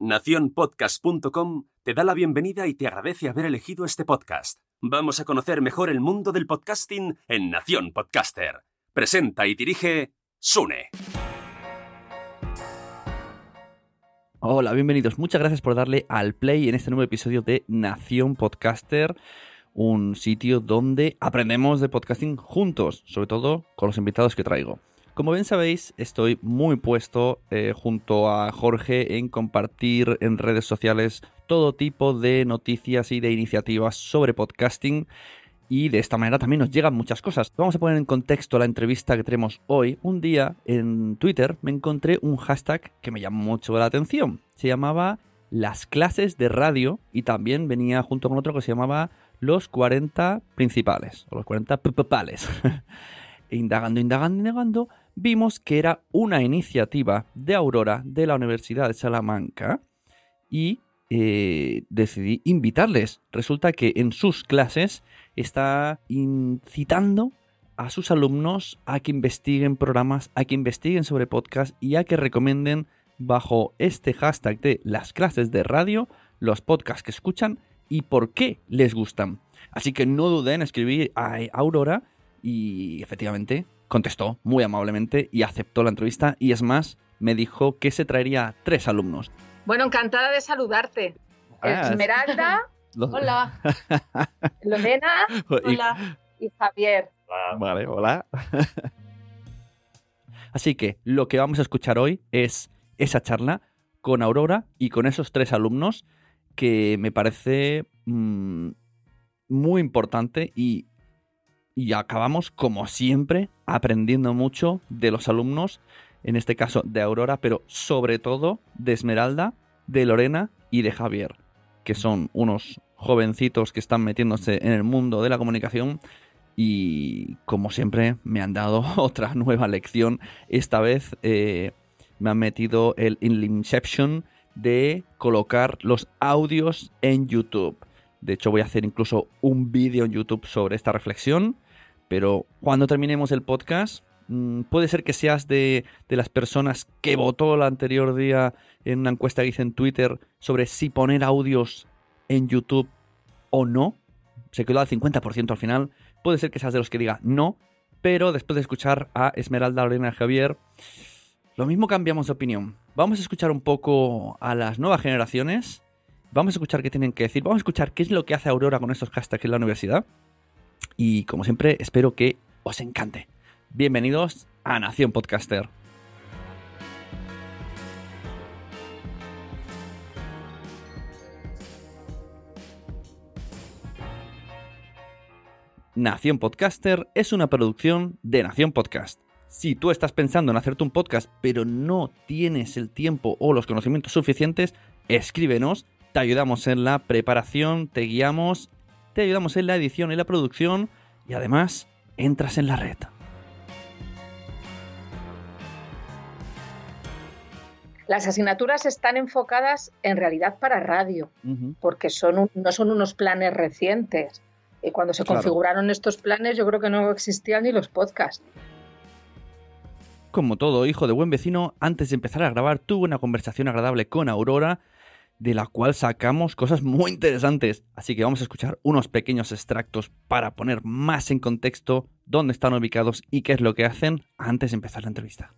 Naciónpodcast.com te da la bienvenida y te agradece haber elegido este podcast. Vamos a conocer mejor el mundo del podcasting en Nación Podcaster. Presenta y dirige Sune. Hola, bienvenidos. Muchas gracias por darle al play en este nuevo episodio de Nación Podcaster, un sitio donde aprendemos de podcasting juntos, sobre todo con los invitados que traigo. Como bien sabéis, estoy muy puesto eh, junto a Jorge en compartir en redes sociales todo tipo de noticias y de iniciativas sobre podcasting y de esta manera también nos llegan muchas cosas. Vamos a poner en contexto la entrevista que tenemos hoy. Un día en Twitter me encontré un hashtag que me llamó mucho la atención. Se llamaba las clases de radio y también venía junto con otro que se llamaba los 40 principales o los 40 principales. indagando, indagando, indagando, vimos que era una iniciativa de Aurora de la Universidad de Salamanca y eh, decidí invitarles. Resulta que en sus clases está incitando a sus alumnos a que investiguen programas, a que investiguen sobre podcast y a que recomienden bajo este hashtag de las clases de radio los podcasts que escuchan y por qué les gustan. Así que no duden en escribir a Aurora y efectivamente contestó muy amablemente y aceptó la entrevista y es más, me dijo que se traería tres alumnos. Bueno, encantada de saludarte. Ah, Esmeralda, Los- hola. Lorena, hola. Y Javier. Vale, hola. Así que lo que vamos a escuchar hoy es esa charla con Aurora y con esos tres alumnos que me parece mm, muy importante y, y acabamos, como siempre, aprendiendo mucho de los alumnos, en este caso de Aurora, pero sobre todo de Esmeralda, de Lorena y de Javier, que son unos jovencitos que están metiéndose en el mundo de la comunicación y como siempre me han dado otra nueva lección. Esta vez eh, me han metido el Inception de colocar los audios en YouTube. De hecho voy a hacer incluso un vídeo en YouTube sobre esta reflexión. Pero cuando terminemos el podcast, mm, puede ser que seas de, de las personas que votó el anterior día en una encuesta que hice en Twitter sobre si poner audios en YouTube o no. Se quedó al 50% al final. Puede ser que seas de los que diga no, pero después de escuchar a Esmeralda, Lorena Javier, lo mismo cambiamos de opinión. Vamos a escuchar un poco a las nuevas generaciones. Vamos a escuchar qué tienen que decir. Vamos a escuchar qué es lo que hace Aurora con estos hashtags en la universidad. Y como siempre, espero que os encante. Bienvenidos a Nación Podcaster. Nación Podcaster es una producción de Nación Podcast. Si tú estás pensando en hacerte un podcast pero no tienes el tiempo o los conocimientos suficientes, escríbenos, te ayudamos en la preparación, te guiamos, te ayudamos en la edición y la producción y además entras en la red. Las asignaturas están enfocadas en realidad para radio, porque son no son unos planes recientes. Y cuando se configuraron estos planes, yo creo que no existían ni los podcasts. Como todo hijo de buen vecino, antes de empezar a grabar tuve una conversación agradable con Aurora, de la cual sacamos cosas muy interesantes. Así que vamos a escuchar unos pequeños extractos para poner más en contexto dónde están ubicados y qué es lo que hacen antes de empezar la entrevista.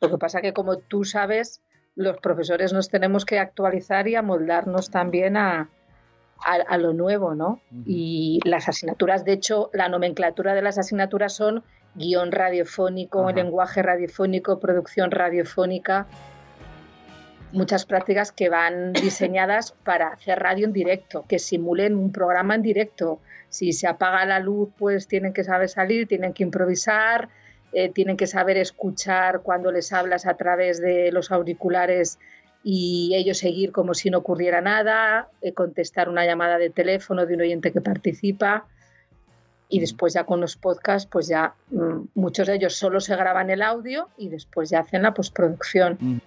Lo que pasa que, como tú sabes, los profesores nos tenemos que actualizar y amoldarnos también a, a, lo nuevo, ¿no? Y las asignaturas, de hecho, la nomenclatura de las asignaturas son guion radiofónico, lenguaje radiofónico, producción radiofónica, muchas prácticas que van diseñadas para hacer radio en directo, que simulen un programa en directo. Si se apaga la luz, pues tienen que saber salir, tienen que improvisar, eh, tienen que saber escuchar cuando les hablas a través de los auriculares y ellos seguir como si no ocurriera nada, eh, contestar una llamada de teléfono de un oyente que participa. Y después ya con los podcasts, pues ya mm, muchos de ellos solo se graban el audio y después ya hacen la postproducción. Mm.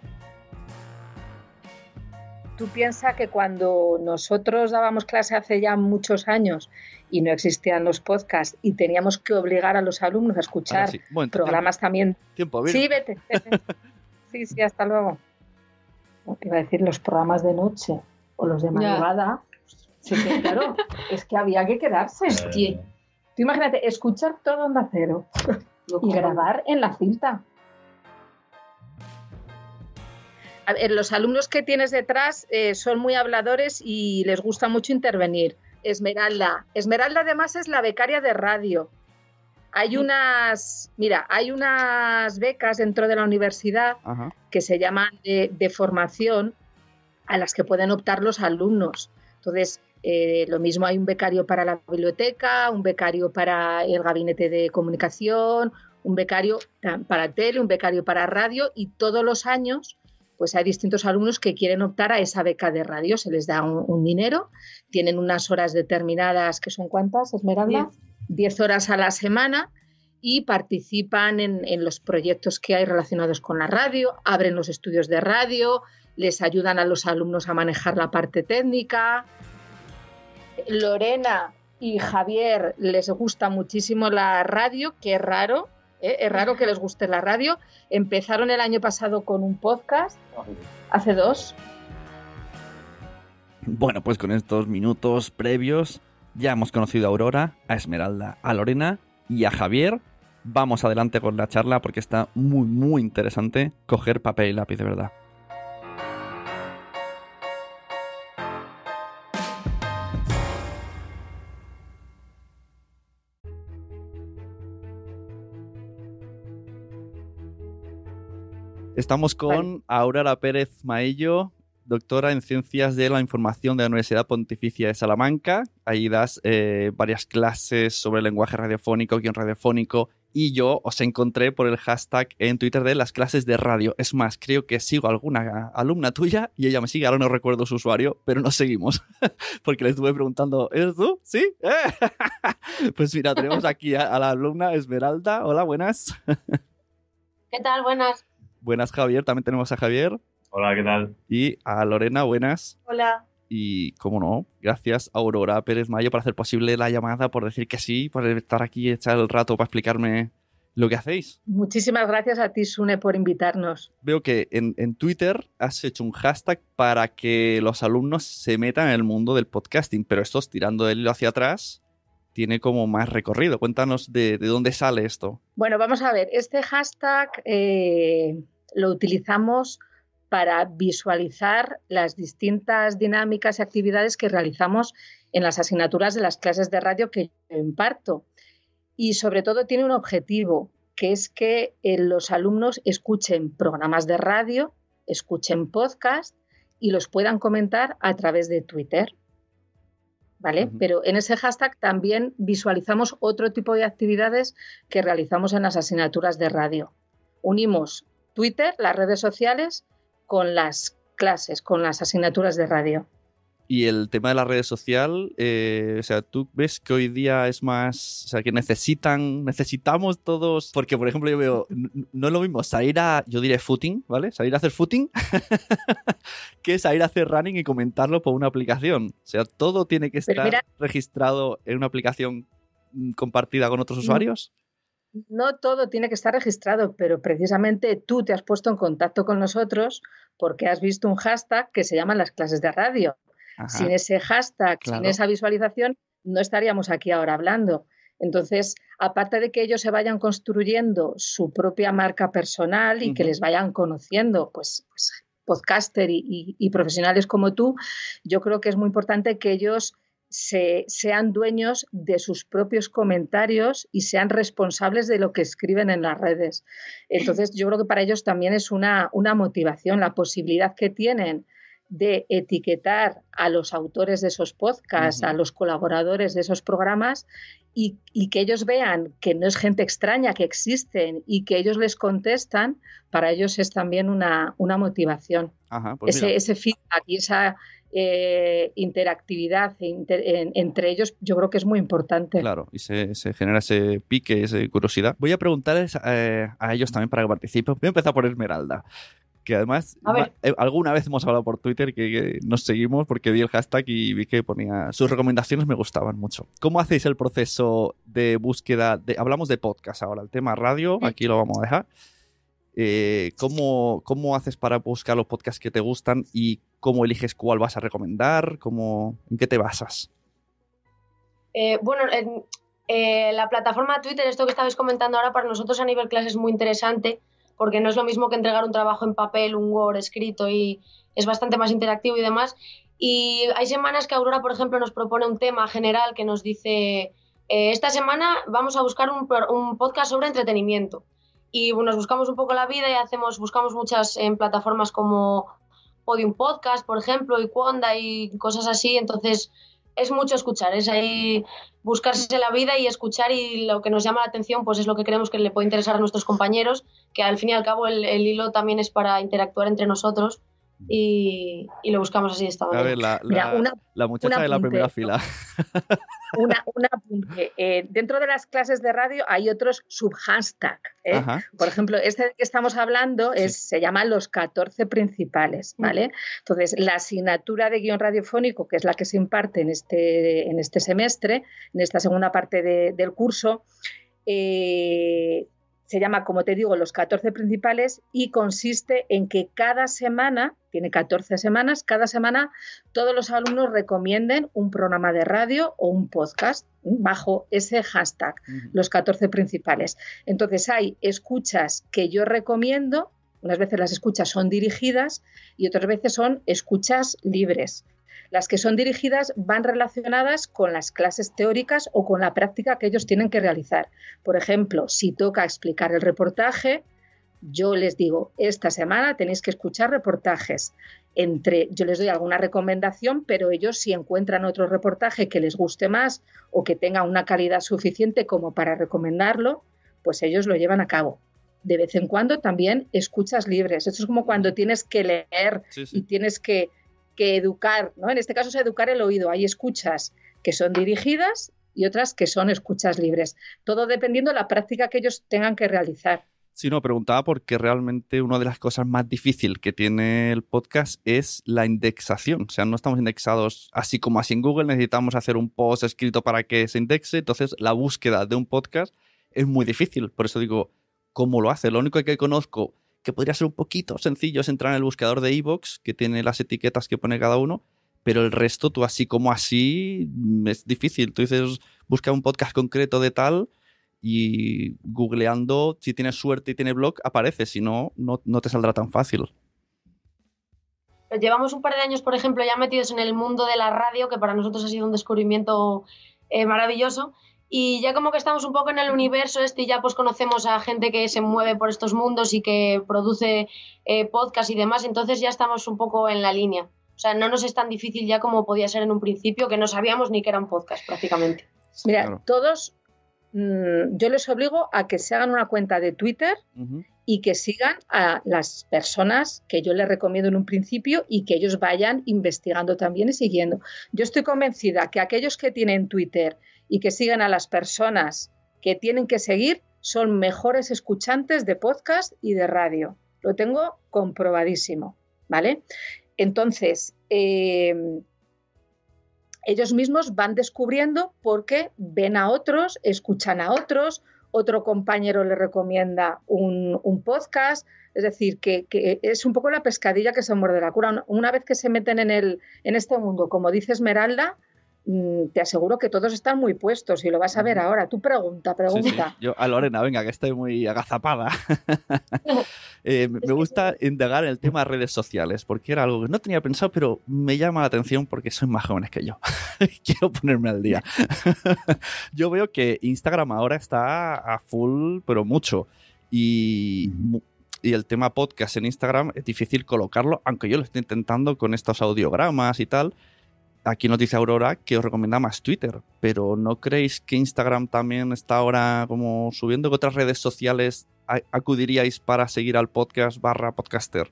Tú piensas que cuando nosotros dábamos clase hace ya muchos años y no existían los podcasts y teníamos que obligar a los alumnos a escuchar programas también. Tiempo, Sí, vete, sí, sí, hasta luego. Iba a decir los programas de noche o los de madrugada. Sí, claro, es que había que quedarse. Eh. Tú imagínate, escuchar todo Onda Cero y grabar en la cinta. A ver, los alumnos que tienes detrás eh, son muy habladores y les gusta mucho intervenir. Esmeralda. Esmeralda además es la becaria de radio. Hay unas, mira, hay unas becas dentro de la universidad que se llaman de, formación a las que pueden optar los alumnos. Entonces, eh, lo mismo hay un becario para la biblioteca, un becario para el gabinete de comunicación, un becario para tele, un becario para radio y todos los años pues hay distintos alumnos que quieren optar a esa beca de radio, se les da un, dinero, tienen unas horas determinadas, que son cuántas, Esmeralda? 10 horas a la semana y participan en, los proyectos que hay relacionados con la radio, abren los estudios de radio, les ayudan a los alumnos a manejar la parte técnica. Lorena y Javier les gusta muchísimo la radio, qué raro, ¿eh? es raro que les guste la radio. Empezaron el año pasado con un podcast, hace dos. Bueno, pues con estos minutos previos ya hemos conocido a Aurora, a Esmeralda, a Lorena y a Javier. Vamos adelante con la charla porque está muy, muy interesante coger papel y lápiz de verdad. Estamos con Aurora Pérez Maello, doctora en Ciencias de la Información de la Universidad Pontificia de Salamanca. Ahí das eh, varias clases sobre lenguaje radiofónico, guion radiofónico, y yo os encontré por el hashtag en Twitter de las clases de radio. Es más, creo que sigo a alguna alumna tuya y ella me sigue, ahora no recuerdo su usuario, pero nos seguimos. Porque le estuve preguntando, ¿eres tú? ¿Sí? pues mira, tenemos aquí a la alumna Esmeralda. Hola, buenas. ¿Qué tal? Buenas. Buenas, Javier. También tenemos a Javier. Hola, ¿qué tal? Y a Lorena, buenas. Hola. Y, como no, gracias a Aurora Pérez Mayo por hacer posible la llamada, por decir que sí, por estar aquí y echar el rato para explicarme lo que hacéis. Muchísimas gracias a ti, Sune, por invitarnos. Veo que en, en, Twitter has hecho un hashtag para que los alumnos se metan en el mundo del podcasting, pero esto tirando del hilo hacia atrás tiene como más recorrido. Cuéntanos de, dónde sale esto. Bueno, vamos a ver, este hashtag eh, lo utilizamos para visualizar las distintas dinámicas y actividades que realizamos en las asignaturas de las clases de radio que yo imparto. Y sobre todo tiene un objetivo, que es que eh, los alumnos escuchen programas de radio, escuchen podcast y los puedan comentar a través de Twitter. ¿Vale? Pero en ese hashtag también visualizamos otro tipo de actividades que realizamos en las asignaturas de radio. Unimos Twitter, las redes sociales, con las clases, con las asignaturas de radio. Y el tema de la redes social, eh, o sea, ¿tú ves que hoy día es más, o sea, que necesitan, necesitamos todos, porque por ejemplo yo veo, no es lo mismo salir a, yo diré footing, ¿vale? Salir a hacer footing, que salir a hacer running y comentarlo por una aplicación. O sea, todo tiene que estar registrado en una aplicación mm, compartida con otros usuarios. No todo tiene que estar registrado, pero precisamente tú te has puesto en contacto con nosotros porque has visto un hashtag que se llama las clases de radio. Sin ese hashtag, sin esa visualización, no estaríamos aquí ahora hablando. Entonces, aparte de que ellos se vayan construyendo su propia marca personal y que les vayan conociendo, pues, pues podcaster y, profesionales como tú, yo creo que es muy importante que ellos se, sean dueños de sus propios comentarios y sean responsables de lo que escriben en las redes. Entonces, yo creo que para ellos también es una, una motivación, la posibilidad que tienen de etiquetar a los autores de esos podcasts, a los colaboradores de esos programas y, que ellos vean que no es gente extraña, que existen y que ellos les contestan, para ellos es también una, una motivación. Pues ese, ese, feedback y esa eh, interactividad entre ellos yo creo que es muy importante. Claro, y se, genera ese pique, esa curiosidad. Voy a preguntarles eh, a ellos también para que participen. Voy a empezar por Esmeralda que además eh, alguna vez hemos hablado por Twitter que, nos seguimos porque vi el hashtag y vi que ponía sus recomendaciones me gustaban mucho. ¿Cómo hacéis el proceso de búsqueda? De, hablamos de podcast ahora, el tema radio, aquí lo vamos a dejar. Eh, ¿cómo, ¿Cómo haces para buscar los podcasts que te gustan y cómo eliges cuál vas a recomendar? ¿Cómo, ¿En qué te basas? Eh, bueno, en, la plataforma Twitter, esto que estabais comentando ahora, para nosotros a nivel clase es muy interesante porque no es lo mismo que entregar un trabajo en papel, un Word escrito y es bastante más interactivo y demás. Y hay semanas que Aurora, por ejemplo, nos propone un tema general que nos dice, eh, esta semana vamos a buscar un, podcast sobre entretenimiento. Y nos buscamos un poco la vida y hacemos, buscamos muchas en plataformas como Podium Podcast, por ejemplo, y Quanda y cosas así. Entonces, es mucho escuchar, es ahí buscarse la vida y escuchar y lo que nos llama la atención pues es lo que creemos que le puede interesar a nuestros compañeros, que al fin y al cabo el, hilo también es para interactuar entre nosotros y, lo buscamos así de esta manera. A ver, la, la muchacha de la primera fila. una, un apunte. Eh, dentro de las clases de radio hay otros subhashtag. ¿eh? Por ejemplo, este que estamos hablando es, se llama Los 14 principales. Mm. ¿vale? Entonces, la asignatura de guion radiofónico, que es la que se imparte en este, en este semestre, en esta segunda parte del curso, eh, se llama, como te digo, los 14 principales y consiste en que cada semana, tiene 14 semanas, cada semana todos los alumnos recomienden un programa de radio o un podcast bajo ese hashtag, los 14 principales. Entonces hay escuchas que yo recomiendo, unas veces las escuchas son dirigidas y otras veces son escuchas libres. Las que son dirigidas van relacionadas con las clases teóricas o con la práctica que ellos tienen que realizar. Por ejemplo, si toca explicar el reportaje, yo les digo, esta semana tenéis que escuchar reportajes. Entre, yo les doy alguna recomendación, pero ellos si encuentran otro reportaje que les guste más o que tenga una calidad suficiente como para recomendarlo, pues ellos lo llevan a cabo. De vez en cuando también escuchas libres. Esto es como cuando tienes que leer y tienes que que educar, ¿no? En este caso es educar el oído. Hay escuchas que son dirigidas y otras que son escuchas libres. Todo dependiendo de la práctica que ellos tengan que realizar. Sí, no, preguntaba porque realmente una de las cosas más difíciles que tiene el podcast es la indexación. O sea, no estamos indexados así como así en Google, necesitamos hacer un post escrito para que se indexe. Entonces, la búsqueda de un podcast es muy difícil. Por eso digo, ¿cómo lo hace? Lo único que conozco que podría ser un poquito sencillo es entrar en el buscador de iVoox, que tiene las etiquetas que pone cada uno, pero el resto, tú así como así, mm, es difícil. Tú dices, busca un podcast concreto de tal y googleando, si tienes suerte y tiene blog, aparece, si no, no, te saldrá tan fácil. Llevamos un par de años, por ejemplo, ya metidos en el mundo de la radio, que para nosotros ha sido un descubrimiento eh, maravilloso y ya como que estamos un poco en el universo este y ya pues conocemos a gente que se mueve por estos mundos y que produce eh, podcast y demás, entonces ya estamos un poco en la línea. O sea, no nos es tan difícil ya como podía ser en un principio, que no sabíamos ni que era un podcast prácticamente. Mira, todos, mm, yo les obligo a que se hagan una cuenta de Twitter y que sigan a las personas que yo les recomiendo en un principio y que ellos vayan investigando también y siguiendo. Yo estoy convencida que aquellos que tienen Twitter y que sigan a las personas que tienen que seguir son mejores escuchantes de podcast y de radio. Lo tengo comprobadísimo, ¿vale? Entonces, eh, ellos mismos van descubriendo porque ven a otros, escuchan a otros, otro compañero le recomienda un, podcast, es decir, que, es un poco la pescadilla que se muerde la cura. Una vez que se meten en, el, en este mundo, como dice Esmeralda, te aseguro que todos están muy puestos y lo vas a ver ahora. Tú pregunta, pregunta. Yo a Lorena, venga, que estoy muy agazapada. Eh, me gusta indagar en el tema de redes sociales, porque era algo que no tenía pensado, pero me llama la atención porque son más jóvenes que yo. Quiero ponerme al día. yo veo que Instagram ahora está a full, pero mucho. Y y el tema podcast en Instagram es difícil colocarlo, aunque yo lo estoy intentando con estos audiogramas y tal aquí nos dice Aurora que os recomienda más Twitter, pero ¿no creéis que Instagram también está ahora como subiendo? ¿Qué otras redes sociales acudiríais para seguir al podcast barra podcaster?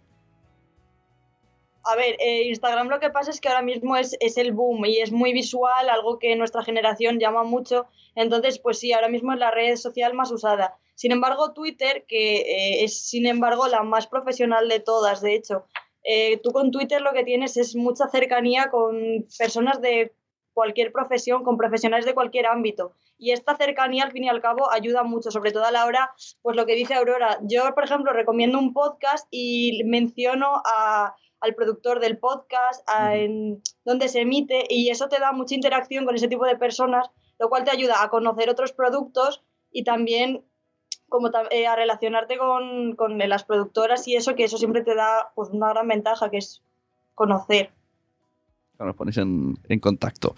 A ver, eh, Instagram lo que pasa es que ahora mismo es, el boom y es muy visual, algo que nuestra generación llama mucho. Entonces, pues sí, ahora mismo es la red social más usada. Sin embargo, Twitter, que eh, es sin embargo la más profesional de todas, de hecho, eh, tú con Twitter lo que tienes es mucha cercanía con personas de cualquier profesión, con profesionales de cualquier ámbito. Y esta cercanía, al fin y al cabo, ayuda mucho, sobre todo a la hora, pues lo que dice Aurora. Yo, por ejemplo, recomiendo un podcast y menciono al productor del podcast, en donde se emite, y eso te da mucha interacción con ese tipo de personas, lo cual te ayuda a conocer otros productos y también como eh, a relacionarte con, con, las productoras y eso, que eso siempre te da pues, una gran ventaja, que es conocer. Nos pones en, en contacto.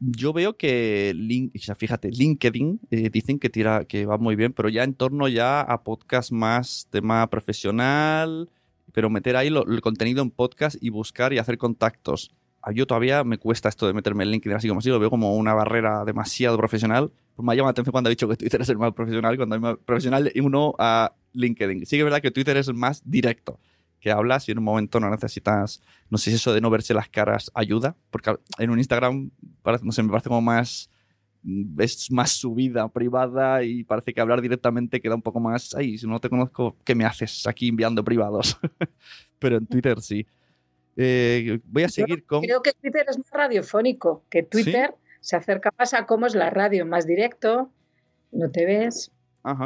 Yo veo que, link, fíjate, LinkedIn eh, dicen que tira, que va muy bien, pero ya en torno ya a podcast más tema profesional, pero meter ahí el contenido en podcast y buscar y hacer contactos. Yo todavía me cuesta esto de meterme en LinkedIn así como así, lo veo como una barrera demasiado profesional pues me llama la atención cuando ha dicho que Twitter es el más profesional, cuando hay más profesional y uno a LinkedIn. Sí que es verdad que Twitter es el más directo, que hablas y en un momento no necesitas, no sé si eso de no verse las caras ayuda, porque en un Instagram, no sé, me parece como más, es más su vida privada y parece que hablar directamente queda un poco más, ay, si no te conozco, ¿qué me haces aquí enviando privados? Pero en Twitter sí. Eh, voy a seguir con... Creo que Twitter es más radiofónico que Twitter se acerca más a cómo es la radio, más directo, no te ves.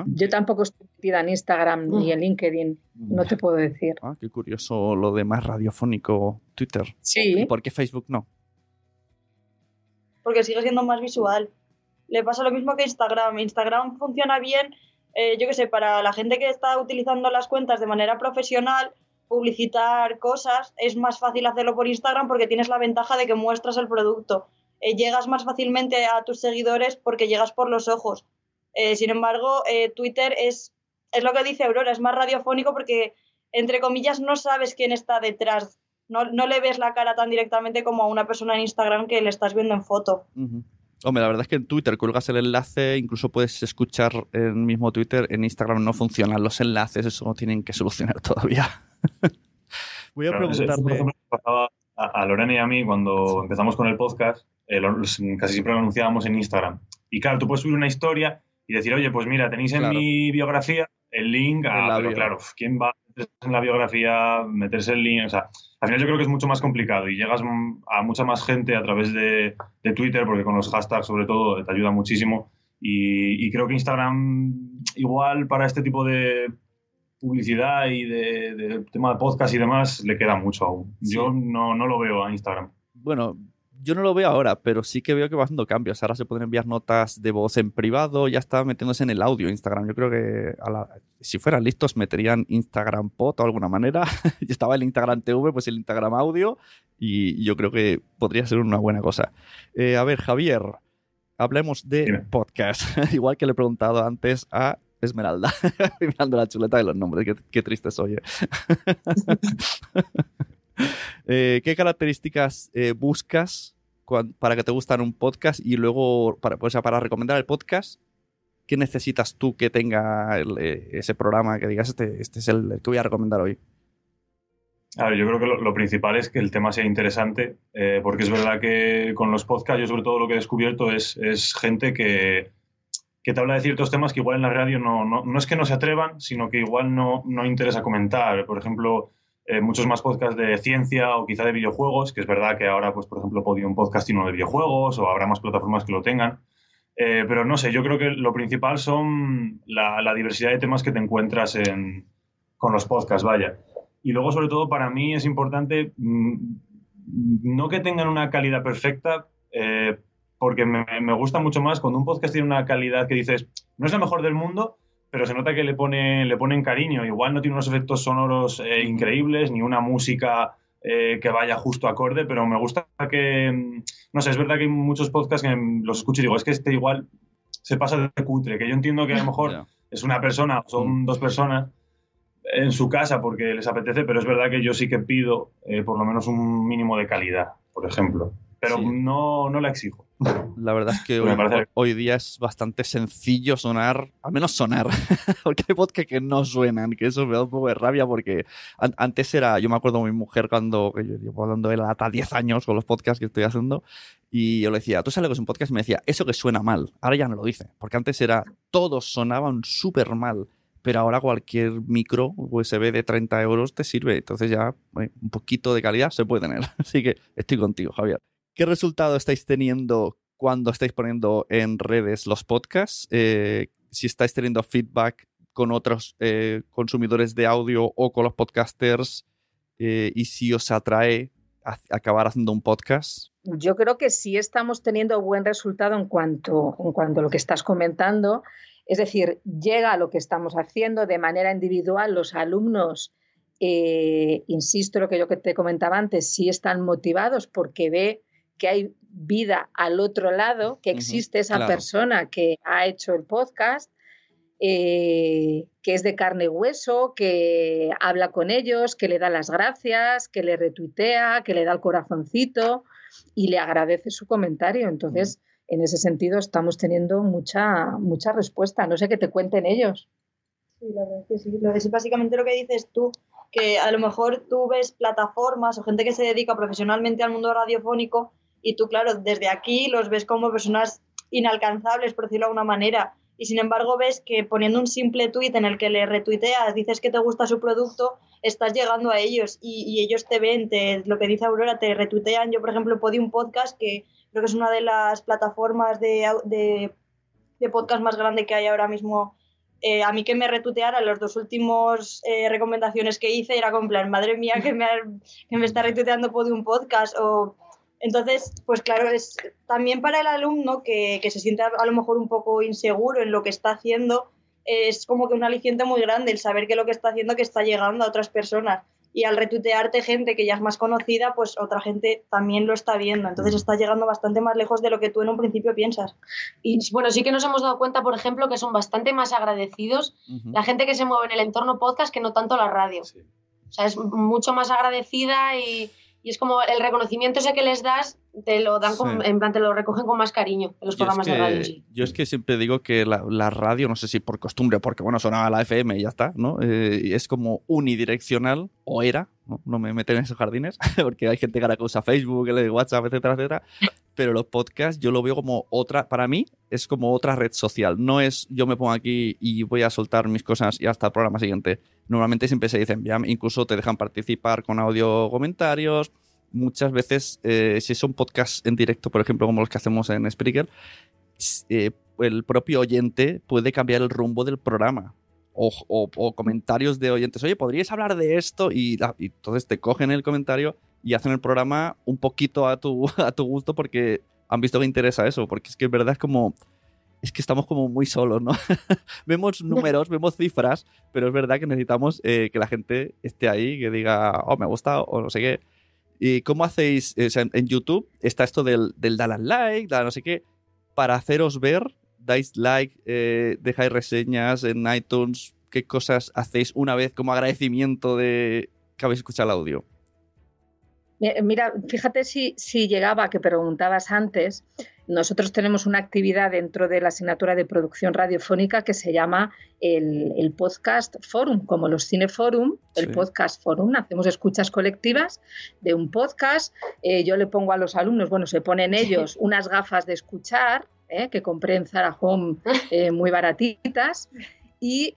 Yo tampoco estoy metida en Instagram ni en LinkedIn, no te puedo decir. Ah, qué curioso lo de más radiofónico Twitter. Sí. ¿Y por qué Facebook no? Porque sigue siendo más visual. Le pasa lo mismo que Instagram. Instagram funciona bien, eh, yo qué sé, para la gente que está utilizando las cuentas de manera profesional, publicitar cosas, es más fácil hacerlo por Instagram porque tienes la ventaja de que muestras el producto. Eh, llegas más fácilmente a tus seguidores porque llegas por los ojos. Eh, sin embargo, eh, Twitter es, es lo que dice Aurora, es más radiofónico porque, entre comillas, no sabes quién está detrás. No, le ves la cara tan directamente como a una persona en Instagram que le estás viendo en foto. Hombre, la verdad es que en Twitter colgas el enlace, incluso puedes escuchar el mismo Twitter, en Instagram no funcionan los enlaces, eso tienen que solucionar todavía. Voy a preguntarle... a, Lorena y a mí cuando empezamos con el podcast, eh, casi siempre lo anunciábamos en Instagram. Y claro, tú puedes subir una historia y decir, oye, pues mira, tenéis en mi biografía el link a, pero claro, ¿quién va meterse en la biografía, meterse el link? O sea, al final yo creo que es mucho más complicado y llegas a mucha más gente a través de, Twitter, porque con los hashtags sobre todo te ayuda muchísimo. Y, creo que Instagram, igual para este tipo de publicidad y de, tema de podcast y demás, le queda mucho aún. Yo no, no lo veo a Instagram. Bueno, yo no lo veo ahora, pero sí que veo que va haciendo cambios. Ahora se pueden enviar notas de voz en privado, ya está metiéndose en el audio Instagram. Yo creo que si fueran listos meterían Instagram Pot o alguna manera. estaba el Instagram TV, pues el Instagram Audio y yo creo que podría ser una buena cosa. Eh, a ver, Javier, hablemos de podcast. Igual que le he preguntado antes a Esmeralda, mirando la chuleta de los nombres, qué, triste soy. ¿Eh? ¿Qué características eh, buscas para que te gustan un podcast y luego, para, pues, para recomendar el podcast? ¿qué necesitas tú que tenga eh, ese programa que digas, este, este es el, que voy a recomendar hoy? A yo creo que lo, principal es que el tema sea interesante, porque es verdad que con los podcasts yo sobre todo lo que he descubierto es, es gente que, que te habla de ciertos temas que igual en la radio no, no, no es que no se atrevan, sino que igual no, no interesa comentar. Por ejemplo, eh, muchos más podcasts de ciencia o quizá de videojuegos, que es verdad que ahora, pues, por ejemplo, Podium Podcast uno de videojuegos o habrá más plataformas que lo tengan. Eh, pero no sé, yo creo que lo principal son la, diversidad de temas que te encuentras en, con los podcasts, vaya. Y luego, sobre todo, para mí es importante mm, no que tengan una calidad perfecta, eh, porque me, me, gusta mucho más cuando un podcast tiene una calidad que dices, no es la mejor del mundo, pero se nota que le, pone, le ponen cariño. Igual no tiene unos efectos sonoros eh, increíbles, ni una música eh, que vaya justo acorde, pero me gusta que, mm, no sé, es verdad que hay muchos podcasts que los escucho y digo, es que este igual se pasa de cutre, que yo entiendo que a lo mejor es una persona, son mm. dos personas en su casa porque les apetece, pero es verdad que yo sí que pido eh, por lo menos un mínimo de calidad, por ejemplo pero no, no la exijo. La verdad es que hoy, día es bastante sencillo sonar, al menos sonar, porque hay podcasts que no suenan, que eso me da un poco de rabia porque antes era, yo me acuerdo de mi mujer cuando, yo llevo hablando de la hasta 10 años con los podcasts que estoy haciendo, y yo le decía, tú sabes lo que es un podcast, y me decía, eso que suena mal, ahora ya no lo dice, porque antes era, todos sonaban súper mal, pero ahora cualquier micro USB de 30 euros te sirve, entonces ya un poquito de calidad se puede tener, así que estoy contigo, Javier. ¿Qué resultado estáis teniendo cuando estáis poniendo en redes los podcasts? Eh, si estáis teniendo feedback con otros eh, consumidores de audio o con los podcasters eh, y si os atrae acabar haciendo un podcast? Yo creo que sí estamos teniendo buen resultado en cuanto, en cuanto a lo que estás comentando. Es decir, llega a lo que estamos haciendo de manera individual. Los alumnos, insisto, lo que yo te comentaba antes, sí están motivados porque ve que hay vida al otro lado, que existe esa persona que ha hecho el podcast, eh, que es de carne y hueso, que habla con ellos, que le da las gracias, que le retuitea, que le da el corazoncito y le agradece su comentario. Entonces, en ese sentido, estamos teniendo mucha, mucha respuesta. No sé qué te cuenten ellos. Sí, la verdad que sí. Es básicamente lo que dices tú, que a lo mejor tú ves plataformas o gente que se dedica profesionalmente al mundo radiofónico y tú, claro, desde aquí los ves como personas inalcanzables, por decirlo de alguna manera, y sin embargo ves que poniendo un simple tuit en el que le retuiteas, dices que te gusta su producto, estás llegando a ellos y, ellos te ven, te, lo que dice Aurora, te retuitean. Yo, por ejemplo, podí un podcast que creo que es una de las plataformas de, de, podcast más grande que hay ahora mismo. Eh, a mí que me retuiteara los dos últimos eh, recomendaciones que hice era como plan, madre mía, que me, que me está retuiteando un podcast entonces, pues claro, es también para el alumno que, se siente a lo mejor un poco inseguro en lo que está haciendo, es como que un aliciente muy grande el saber que lo que está haciendo que está llegando a otras personas. Y al retuitearte gente que ya es más conocida, pues otra gente también lo está viendo. Entonces está llegando bastante más lejos de lo que tú en un principio piensas. Y bueno, sí que nos hemos dado cuenta, por ejemplo, que son bastante más agradecidos la gente que se mueve en el entorno podcast que no tanto la radio. O sea, es mucho más agradecida y, y es como el reconocimiento ese que les das, te lo dan en plan, te lo recogen con más cariño en los programas de radio. Yo es que siempre digo que la, radio, no sé si por costumbre, porque bueno, sonaba la FM y ya está, ¿no? Eh, es como unidireccional, o era, ¿no? me meten en esos jardines, porque hay gente que usa Facebook, WhatsApp, etcétera, etcétera. Pero los podcasts yo lo veo como otra, para mí es como otra red social. No es yo me pongo aquí y voy a soltar mis cosas y hasta el programa siguiente. Normalmente siempre se dicen, ya, incluso te dejan participar con audio comentarios. Muchas veces, eh, si son podcasts en directo, por ejemplo, como los que hacemos en Spreaker, eh, el propio oyente puede cambiar el rumbo del programa o, comentarios de oyentes, oye, ¿podrías hablar de esto? Y, entonces te cogen el comentario y hacen el programa un poquito a tu, a tu gusto porque han visto que interesa eso, porque es que es verdad es como... Es que estamos como muy solos, ¿no? vemos números, vemos cifras, pero es verdad que necesitamos eh, que la gente esté ahí, que diga, oh, me ha gustado, o no sé qué. ¿Y cómo hacéis? en YouTube está esto del, del dar al like, dar no sé qué, para haceros ver dais like, eh, dejáis reseñas en iTunes, qué cosas hacéis una vez como agradecimiento de que habéis escuchado el audio. Mira, fíjate si, si llegaba, que preguntabas antes, nosotros tenemos una actividad dentro de la asignatura de producción radiofónica que se llama el, Podcast Forum, como los Cineforum, el Podcast Forum. Hacemos escuchas colectivas de un podcast. Eh, yo le pongo a los alumnos, bueno, se ponen ellos unas gafas de escuchar eh, que compré en Zara Home eh, muy baratitas y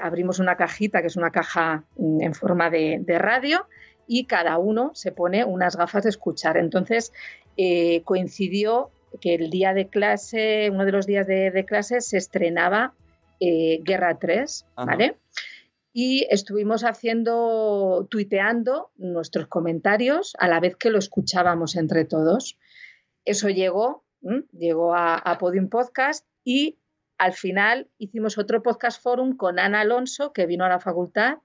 abrimos una cajita que es una caja mm, en forma de, de radio y cada uno se pone unas gafas de escuchar. Entonces, eh, coincidió que el día de clase, uno de los días de, clase, se estrenaba eh, Guerra 3, ¿vale? Y estuvimos haciendo, tuiteando nuestros comentarios a la vez que lo escuchábamos entre todos. Eso llegó, llegó a, a Podium Podcast y al final hicimos otro podcast forum con Ana Alonso, que vino a la facultad,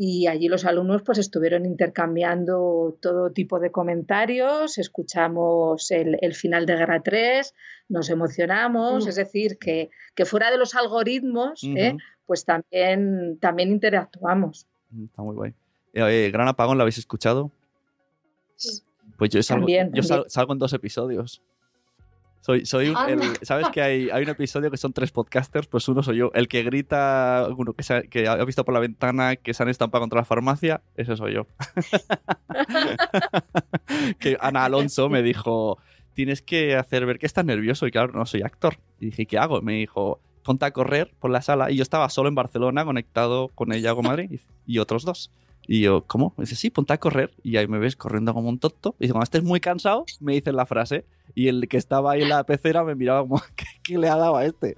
y allí los alumnos pues estuvieron intercambiando todo tipo de comentarios, escuchamos el, final de Guerra 3, nos emocionamos, mm. es decir, que, fuera de los algoritmos, ¿eh? pues también, también interactuamos. Mm, está muy guay. Eh, Gran Apagón, ¿lo habéis escuchado? Pues yo, salgo, yo salgo en dos episodios. Soy, soy ¿Sabes que hay, hay, un episodio que son tres podcasters? Pues uno soy yo. El que grita, uno que, que ha visto por la ventana que se han estampado contra la farmacia, ese soy yo. que Ana Alonso me dijo, tienes que hacer ver que estás nervioso. Y claro, no soy actor. Y dije, ¿qué hago? Me dijo, ponte a correr por la sala. Y yo estaba solo en Barcelona, conectado con ella con Madrid y otros dos. Y yo, ¿cómo? Me dice, sí, ponte a correr. Y ahí me ves corriendo como un tonto. Y dice, cuando estés muy cansado, me dicen la frase. Y el que estaba ahí en la pecera me miraba como, ¿qué, le ha dado a este?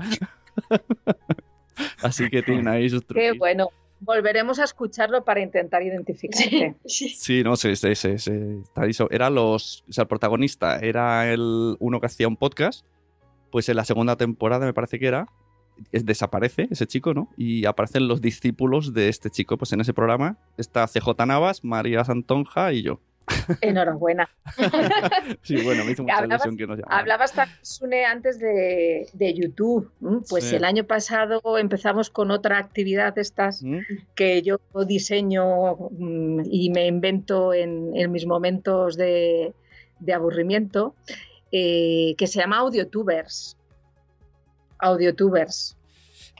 Así que tienen ahí sus trucos. Qué bueno. Volveremos a escucharlo para intentar identificarte. Sí, no sé, sí, sí, sí, Era los. O sea, el protagonista era el uno que hacía un podcast. Pues en la segunda temporada, me parece que era, desaparece ese chico, ¿no? Y aparecen los discípulos de este chico. Pues en ese programa está CJ Navas, María Santonja y yo. Enhorabuena. sí, bueno, me hizo mucha hablabas, ilusión que nos llamara. Hablabas, Sune, antes de, YouTube. Pues el año pasado empezamos con otra actividad de estas ¿Mm? que yo diseño mm, y me invento en, mis momentos de, aburrimiento, eh, que se llama Audiotubers audiotubers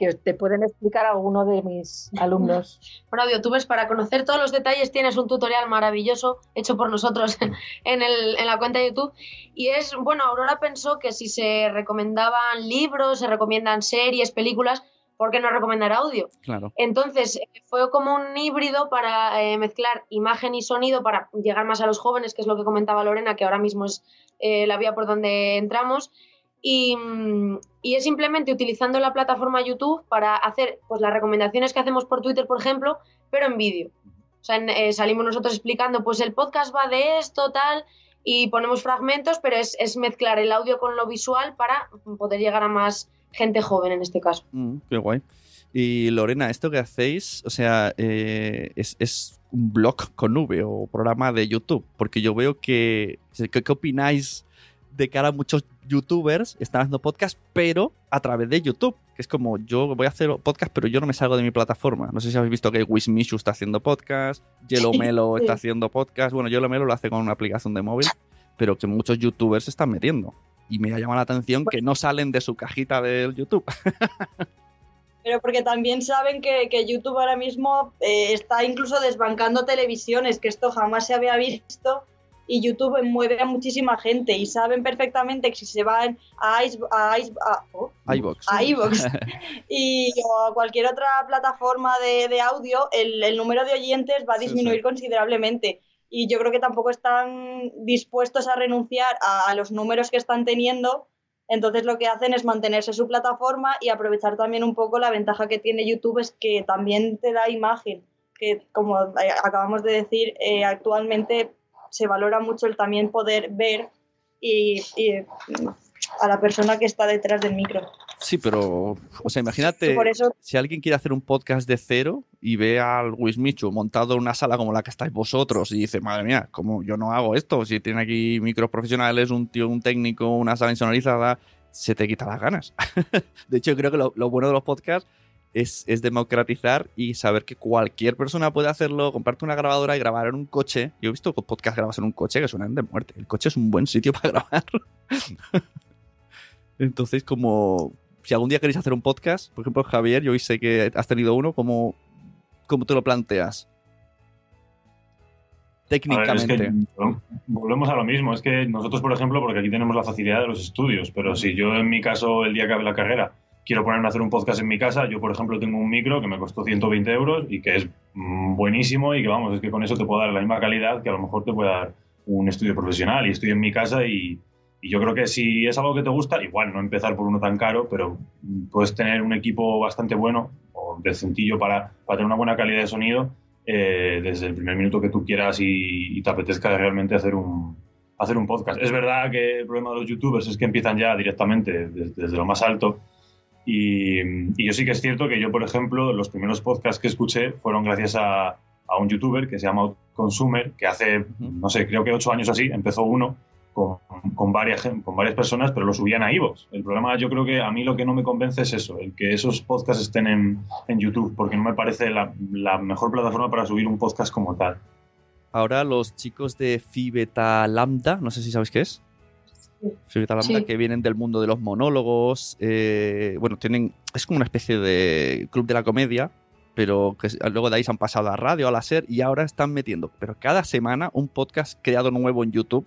que te pueden explicar alguno de mis alumnos. Bueno, audiotubers, para conocer todos los detalles tienes un tutorial maravilloso hecho por nosotros en, el, en la cuenta de YouTube. Y es, bueno, Aurora pensó que si se recomendaban libros, se recomiendan series, películas, ¿por qué no recomendar audio? Claro. Entonces, fue como un híbrido para eh, mezclar imagen y sonido para llegar más a los jóvenes, que es lo que comentaba Lorena, que ahora mismo es eh, la vía por donde entramos. Y, y, es simplemente utilizando la plataforma YouTube para hacer pues, las recomendaciones que hacemos por Twitter, por ejemplo, pero en vídeo. O sea, eh, salimos nosotros explicando, pues el podcast va de esto, tal, y ponemos fragmentos, pero es, es, mezclar el audio con lo visual para poder llegar a más gente joven en este caso. Mm, qué guay. Y Lorena, esto que hacéis, o sea, eh, es, es, un blog con V o programa de YouTube, porque yo veo que, ¿qué, qué opináis de cara a muchos youtubers están haciendo podcast, pero a través de YouTube. Que es como, yo voy a hacer podcast, pero yo no me salgo de mi plataforma. No sé si habéis visto que Wismishu está haciendo podcast, Yellow Melo está haciendo podcast. Bueno, Yellow Melo lo hace con una aplicación de móvil, pero que muchos youtubers se están metiendo. Y me ha llamado la atención que no salen de su cajita del YouTube. pero porque también saben que, YouTube ahora mismo eh, está incluso desbancando televisiones, que esto jamás se había visto y YouTube mueve a muchísima gente y saben perfectamente que si se van a, Ice, a, oh, iVox, y o a cualquier otra plataforma de, audio, el, número de oyentes va a disminuir considerablemente. Y yo creo que tampoco están dispuestos a renunciar a, los números que están teniendo. Entonces lo que hacen es mantenerse su plataforma y aprovechar también un poco la ventaja que tiene YouTube es que también te da imagen, que como acabamos de decir, eh, actualmente se valora mucho el también poder ver y, a la persona que está detrás del micro. Sí, pero, o sea, imagínate, si alguien quiere hacer un podcast de cero y ve al Wismichu montado en una sala como la que estáis vosotros y dice, madre mía, como yo no hago esto? Si tiene aquí micros profesionales, un tío, un técnico, una sala insonorizada, se te quita las ganas. de hecho, creo que lo, lo bueno de los podcasts es, democratizar y saber que cualquier persona puede hacerlo, comprarte una grabadora y grabar en un coche. Yo he visto podcast grabados en un coche que suenan de muerte. El coche es un buen sitio para grabar. Entonces, como si algún día queréis hacer un podcast, por ejemplo, Javier, yo hoy sé que has tenido uno, ¿cómo, cómo te lo planteas? Técnicamente. volvemos a lo mismo. Es que nosotros, por ejemplo, porque aquí tenemos la facilidad de los estudios, pero si yo en mi caso, el día que acabe la carrera, quiero ponerme a hacer un podcast en mi casa, yo, por ejemplo, tengo un micro que me costó 120 euros y que es mm, buenísimo y que, vamos, es que con eso te puedo dar la misma calidad que a lo mejor te puede dar un estudio profesional y estoy en mi casa y, y yo creo que si es algo que te gusta, igual no empezar por uno tan caro, pero puedes tener un equipo bastante bueno o decentillo para, para tener una buena calidad de sonido eh, desde el primer minuto que tú quieras y, te apetezca realmente hacer un, hacer un podcast. Es verdad que el problema de los youtubers es que empiezan ya directamente desde, lo más alto. Y, y, yo sí que es cierto que yo, por ejemplo, los primeros podcasts que escuché fueron gracias a, a un youtuber que se llama Consumer, que hace, no sé, creo que ocho años así, empezó uno con, con, varias, con varias personas, pero lo subían a iVoox. El problema, yo creo que a mí lo que no me convence es eso, el que esos podcasts estén en, en YouTube, porque no me parece la, la, mejor plataforma para subir un podcast como tal. Ahora los chicos de Phi Beta Lambda, no sé si sabéis qué es. Phi Beta Lambda, que vienen del mundo de los monólogos. Eh, bueno, tienen. Es como una especie de club de la comedia, pero que luego de ahí se han pasado a radio, a la SER, y ahora están metiendo, pero cada semana, un podcast creado nuevo en YouTube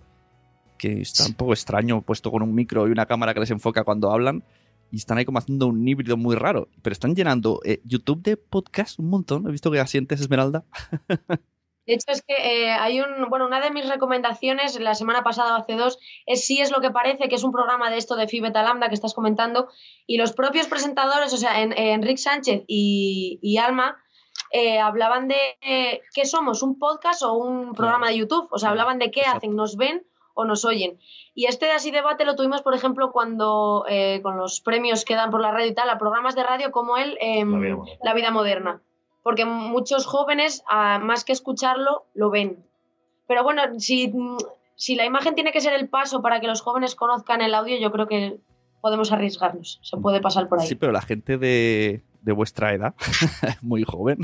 que está un poco extraño, puesto con un micro y una cámara que les enfoca cuando hablan. Y están ahí como haciendo un híbrido muy raro. Pero están llenando eh, YouTube de podcast un montón. He visto que asientes, Esmeralda. De hecho, es que eh, hay un. Bueno, una de mis recomendaciones la semana pasada o hace dos es Sí es lo que parece, que es un programa de esto de Fibeta Lambda que estás comentando. Y los propios presentadores, o sea, en, Enrique Sánchez y, Alma, eh, hablaban de qué somos, un podcast o un programa de YouTube. O sea, hablaban de qué hacen, nos ven o nos oyen. Y este así debate lo tuvimos, por ejemplo, cuando eh, con los premios que dan por la radio y tal, a programas de radio como el em, la, vida moderna. Porque muchos jóvenes, más que escucharlo, lo ven. Pero bueno, si, si la imagen tiene que ser el paso para que los jóvenes conozcan el audio, yo creo que podemos arriesgarnos. Se puede pasar por ahí. Sí, pero la gente de, de vuestra edad, muy joven,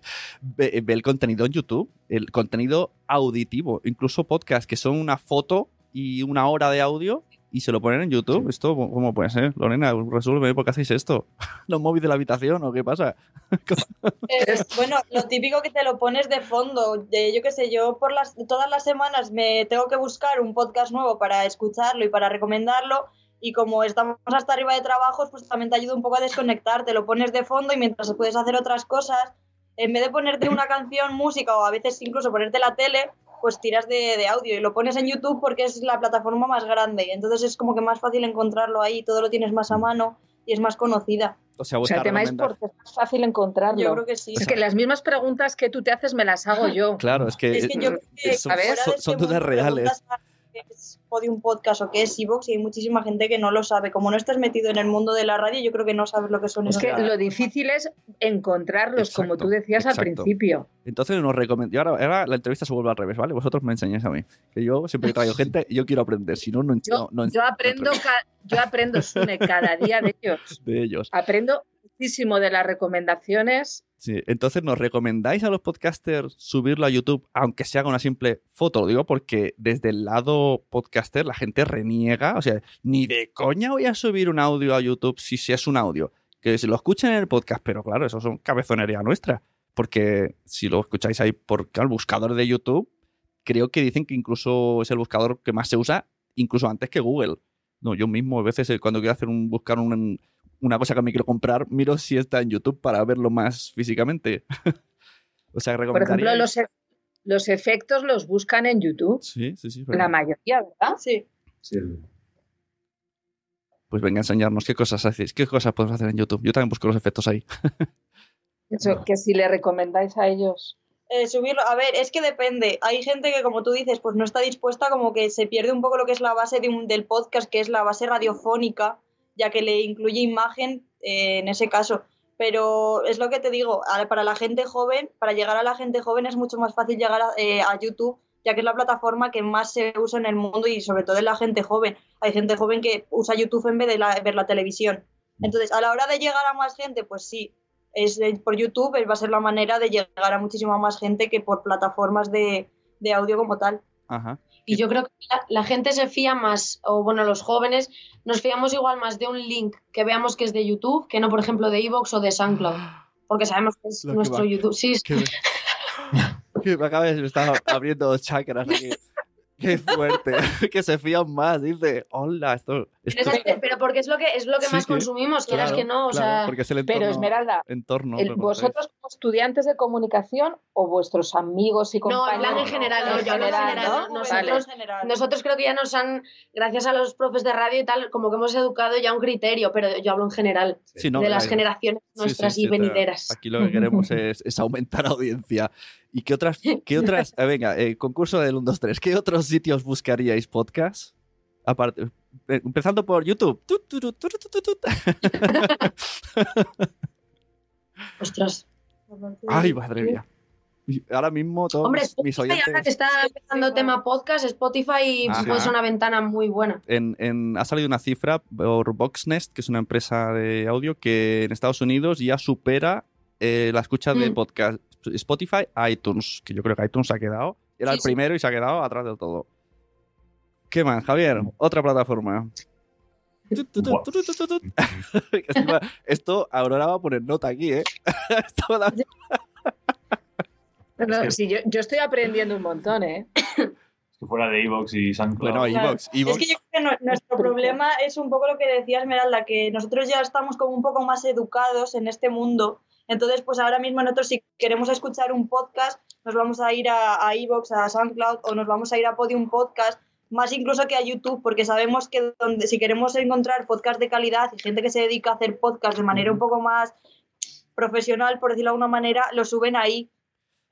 ve, el contenido en YouTube, el contenido auditivo, incluso podcast que son una foto y una hora de audio y se lo ponen en YouTube. ¿Esto cómo puede ser? Lorena, resuelve, ¿por qué hacéis esto? ¿Los móviles de la habitación o qué pasa? bueno, lo típico que te lo pones de fondo. De, yo qué sé, yo por las, todas las semanas me tengo que buscar un podcast nuevo para escucharlo y para recomendarlo y como estamos hasta arriba de trabajos, pues también te ayuda un poco a desconectar, te lo pones de fondo y mientras puedes hacer otras cosas, en vez de ponerte una canción, música o a veces incluso ponerte la tele, pues tiras de, audio y lo pones en YouTube porque es la plataforma más grande y entonces es como que más fácil encontrarlo ahí, todo lo tienes más a mano y es más conocida. O sea, el tema es porque es más fácil encontrarlo. Yo creo que sí. Es que las mismas preguntas que tú te haces me las hago yo. Claro, es que, son, dudas reales es un Podcast o qué es Evox y hay muchísima gente que no lo sabe. Como no estás metido en el mundo de la radio, yo creo que no sabes lo que son. Es que lo difícil es encontrarlos, como tú decías al principio. Entonces nos recomiendo. Ahora, la entrevista se vuelve al revés, ¿vale? Vosotros me enseñáis a mí. Que yo siempre traigo gente y yo quiero aprender. Si no, no, yo, no, yo aprendo, yo aprendo, Sune, cada día de ellos. De ellos. Aprendo muchísimo de las recomendaciones. Sí, entonces nos recomendáis a los podcasters subirlo a YouTube, aunque se haga una simple foto, lo digo porque desde el lado podcaster la gente reniega, o sea, ni de coña voy a subir un audio a YouTube si, es un audio, que se lo escuchen en el podcast, pero claro, eso son cabezonería nuestra, porque si lo escucháis ahí por el buscador de YouTube, creo que dicen que incluso es el buscador que más se usa, incluso antes que Google. No, yo mismo a veces eh, cuando quiero hacer un buscar un, una cosa que me quiero comprar, miro si está en YouTube para verlo más físicamente. o sea, Por ejemplo, los, e-, los, efectos los buscan en YouTube. Sí, sí, sí. La mayoría, ¿verdad? Sí. sí. Pues venga a enseñarnos qué cosas hacéis, qué cosas podemos hacer en YouTube. Yo también busco los efectos ahí. Eso, que si le recomendáis a ellos. Eh, subirlo, a ver, es que depende. Hay gente que, como tú dices, pues no está dispuesta, como que se pierde un poco lo que es la base de un, del podcast, que es la base radiofónica ya que le incluye imagen eh, en ese caso. Pero es lo que te digo, para la gente joven, para llegar a la gente joven es mucho más fácil llegar eh, a, YouTube, ya que es la plataforma que más se usa en el mundo y sobre todo en la gente joven. Hay gente joven que usa YouTube en vez de ver la televisión. Entonces, a la hora de llegar a más gente, pues sí, es por YouTube va a ser la manera de llegar a muchísima más gente que por plataformas de, de audio como tal. Ajá. Y yo creo que la, gente se fía más, o bueno, los jóvenes nos fiamos igual más de un link que veamos que es de YouTube que no, por ejemplo, de Evox o de SoundCloud. Porque sabemos que es nuestro YouTube. Sí, que me, me acabas de estar abriendo chakras aquí. Qué fuerte, que se fían más, dice, hola, esto... Pero porque es lo que, es lo que más consumimos, quieras que no, o sea... pero Esmeralda, entorno, vosotros como estudiantes de comunicación o vuestros amigos y compañeros... No, hablan en general, no, yo hablo en general, Nosotros, nosotros creo que ya nos han, gracias a los profes de radio y tal, como que hemos educado ya un criterio, pero yo hablo en general, de las generaciones nuestras y venideras. Aquí lo que queremos es, es aumentar audiencia. ¿Y qué otras, qué otras, eh, venga, eh, concurso del 1, 2, 3, ¿qué otros sitios buscaríais podcast? Aparte, eh, empezando por YouTube. Ostras. Ay, madre mía. Ahora mismo todos Hombre, mis oyentes... ahora que está empezando tema podcast, Spotify puede ser una ventana muy buena. En, en, ha salido una cifra por Voxnest, que es una empresa de audio que en Estados Unidos ya supera eh, la escucha de mm. podcast Spotify, iTunes, que yo creo que iTunes ha quedado. Era el primero y se ha quedado atrás de todo. ¿Qué más, Javier? Otra plataforma. Esto Aurora va a poner nota aquí, ¿eh? yo, estoy aprendiendo un montón, ¿eh? Si fuera de Evox y SoundCloud. Bueno, Evox, Es que yo creo que nuestro problema es un poco lo que decía Esmeralda, que nosotros ya estamos como un poco más educados en este mundo entonces, pues ahora mismo nosotros si queremos escuchar un podcast, nos vamos a ir a, a Evox, a SoundCloud o nos vamos a ir a Podium Podcast, más incluso que a YouTube, porque sabemos que donde, si queremos encontrar podcast de calidad y gente que se dedica a hacer podcast de manera un poco más profesional, por decirlo de alguna manera, lo suben ahí.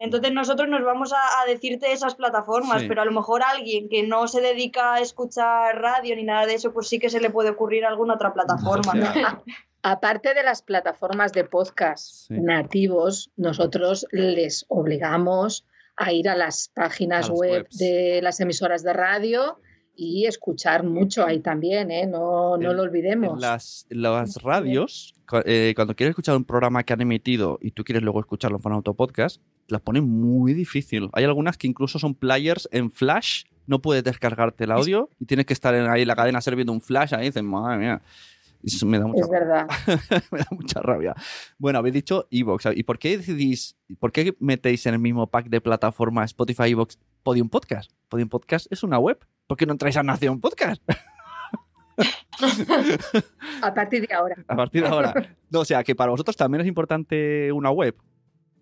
Entonces nosotros nos vamos a, decirte esas plataformas, pero a lo mejor alguien que no se dedica a escuchar radio ni nada de eso, pues sí que se le puede ocurrir alguna otra plataforma. Aparte de las plataformas de podcast nativos, nosotros les obligamos a ir a las páginas web de las emisoras de radio y escuchar mucho ahí también, ¿eh? no, no lo olvidemos. las, las radios, eh, cuando quieres escuchar un programa que han emitido y tú quieres luego escucharlo en autopodcast, las ponen muy difícil. Hay algunas que incluso son players en flash, no puedes descargarte el audio y tienes que estar ahí en la cadena sirviendo un flash ahí dices, madre mía. Eso me da mucha es verdad. me da mucha rabia. Bueno, habéis dicho Evox. ¿Y por qué decidís, por qué metéis en el mismo pack de plataforma Spotify, Evox, Podium Podcast? Podium Podcast es una web. ¿Por qué no entráis a Nación Podcast? a partir de ahora. A partir de ahora. No, o sea, que para vosotros también es importante una web.